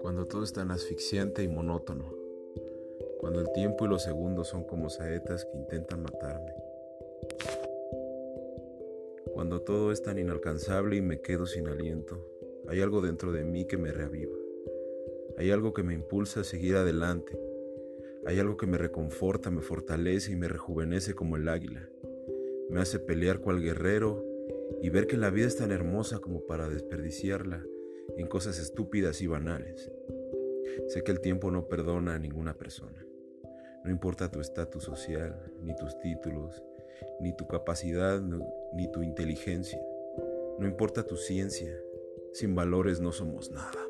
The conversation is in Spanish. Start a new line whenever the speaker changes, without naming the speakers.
Cuando todo es tan asfixiante y monótono, cuando el tiempo y los segundos son como saetas que intentan matarme, cuando todo es tan inalcanzable y me quedo sin aliento, hay algo dentro de mí que me reaviva. Hay algo que me impulsa a seguir adelante. Hay algo que me reconforta, me fortalece y me rejuvenece como el águila. Me hace pelear cual guerrero y ver que la vida es tan hermosa como para desperdiciarla en cosas estúpidas y banales. Sé que el tiempo no perdona a ninguna persona. No importa tu estatus social, ni tus títulos, ni tu capacidad, ni tu inteligencia. No importa tu ciencia. Sin valores no somos nada.